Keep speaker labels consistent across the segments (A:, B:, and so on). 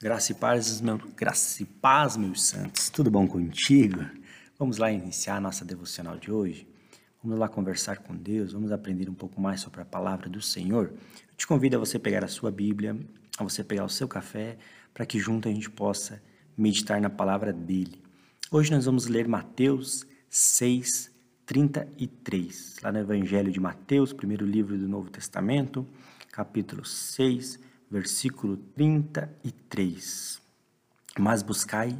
A: Graça e paz, meu, graça e paz, meus santos. Tudo bom contigo? Vamos lá iniciar a nossa devocional de hoje. Vamos lá conversar com Deus, vamos aprender um pouco mais sobre a palavra do Senhor. Eu te convido a você pegar a sua Bíblia, a você pegar o seu café, para que junto a gente possa meditar na palavra dele. Hoje nós vamos ler Mateus 6, 33, lá no Evangelho de Mateus, primeiro livro do Novo Testamento, capítulo 6, versículo 33. Mas buscai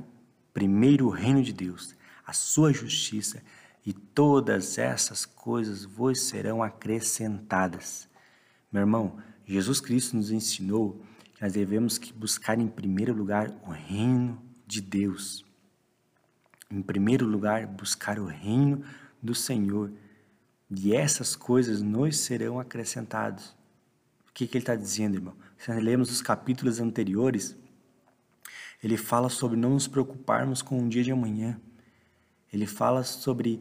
A: primeiro o reino de Deus, a sua justiça, e todas essas coisas vos serão acrescentadas. Meu irmão, Jesus Cristo nos ensinou que nós devemos que buscar em primeiro lugar o reino de Deus. Em primeiro lugar, buscar o reino do Senhor. E essas coisas nos serão acrescentadas. Que, que ele está dizendo, irmão? Se nós lemos os capítulos anteriores, ele fala sobre não nos preocuparmos com o dia de amanhã. Ele fala sobre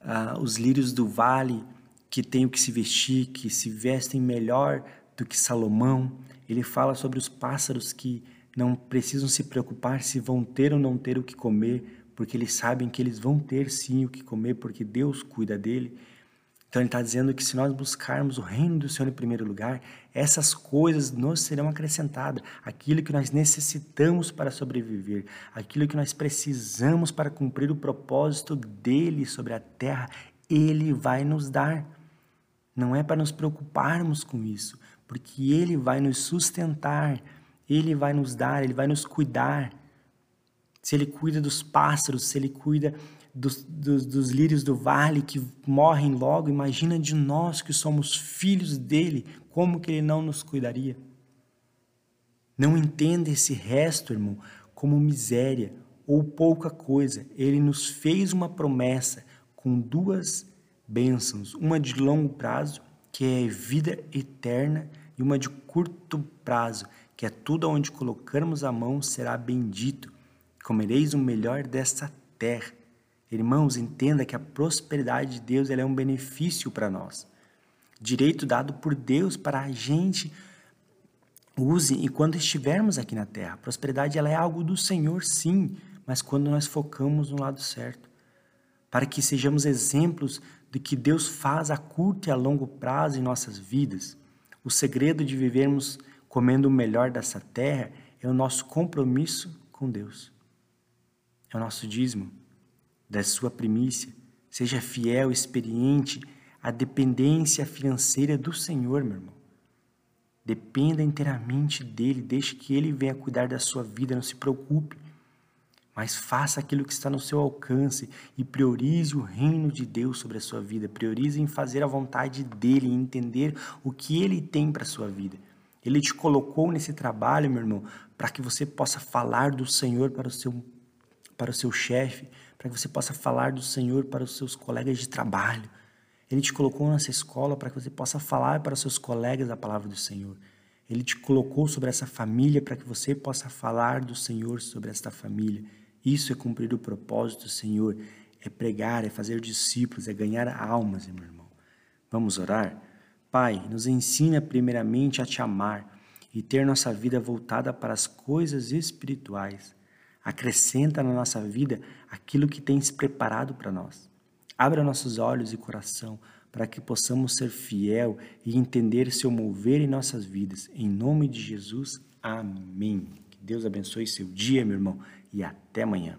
A: uh, os lírios do vale que têm o que se vestir, que se vestem melhor do que Salomão. Ele fala sobre os pássaros que não precisam se preocupar se vão ter ou não ter o que comer, porque eles sabem que eles vão ter sim o que comer, porque Deus cuida dele. Então ele está dizendo que se nós buscarmos o reino do Senhor em primeiro lugar, essas coisas nos serão acrescentadas. Aquilo que nós necessitamos para sobreviver, aquilo que nós precisamos para cumprir o propósito dele sobre a terra, ele vai nos dar. Não é para nos preocuparmos com isso, porque ele vai nos sustentar, ele vai nos dar, ele vai nos cuidar. Se ele cuida dos pássaros, se ele cuida dos, dos, dos lírios do vale que morrem logo, imagina de nós que somos filhos dele, como que ele não nos cuidaria? Não entenda esse resto, irmão, como miséria ou pouca coisa. Ele nos fez uma promessa com duas bênçãos, uma de longo prazo, que é vida eterna, e uma de curto prazo, que é tudo onde colocarmos a mão será bendito. Comereis o melhor desta terra. Irmãos, entenda que a prosperidade de Deus é um benefício para nós. Direito dado por Deus para a gente use enquanto estivermos aqui na terra. A prosperidade ela é algo do Senhor, sim, mas quando nós focamos no lado certo. Para que sejamos exemplos de que Deus faz a curto e a longo prazo em nossas vidas. O segredo de vivermos comendo o melhor dessa terra é o nosso compromisso com Deus. É o nosso dízimo da sua primícia. Seja fiel, experiente, a dependência financeira do Senhor, meu irmão. Dependa inteiramente dele, deixe que ele venha cuidar da sua vida, não se preocupe. Mas faça aquilo que está no seu alcance e priorize o reino de Deus sobre a sua vida. Priorize em fazer a vontade dele, em entender o que ele tem para a sua vida. Ele te colocou nesse trabalho, meu irmão, para que você possa falar do Senhor para o seu, para o seu chefe, para que você possa falar do Senhor para os seus colegas de trabalho. Ele te colocou nessa escola para que você possa falar para os seus colegas a palavra do Senhor. Ele te colocou sobre essa família para que você possa falar do Senhor sobre esta família. Isso é cumprir o propósito do Senhor, é pregar, é fazer discípulos, é ganhar almas, meu irmão. Vamos orar? Pai, nos ensina primeiramente a te amar e ter nossa vida voltada para as coisas espirituais. Acrescenta na nossa vida aquilo que tens preparado para nós. Abra nossos olhos e coração para que possamos ser fiel e entender seu mover em nossas vidas. Em nome de Jesus, amém. Que Deus abençoe seu dia, meu irmão, e até amanhã.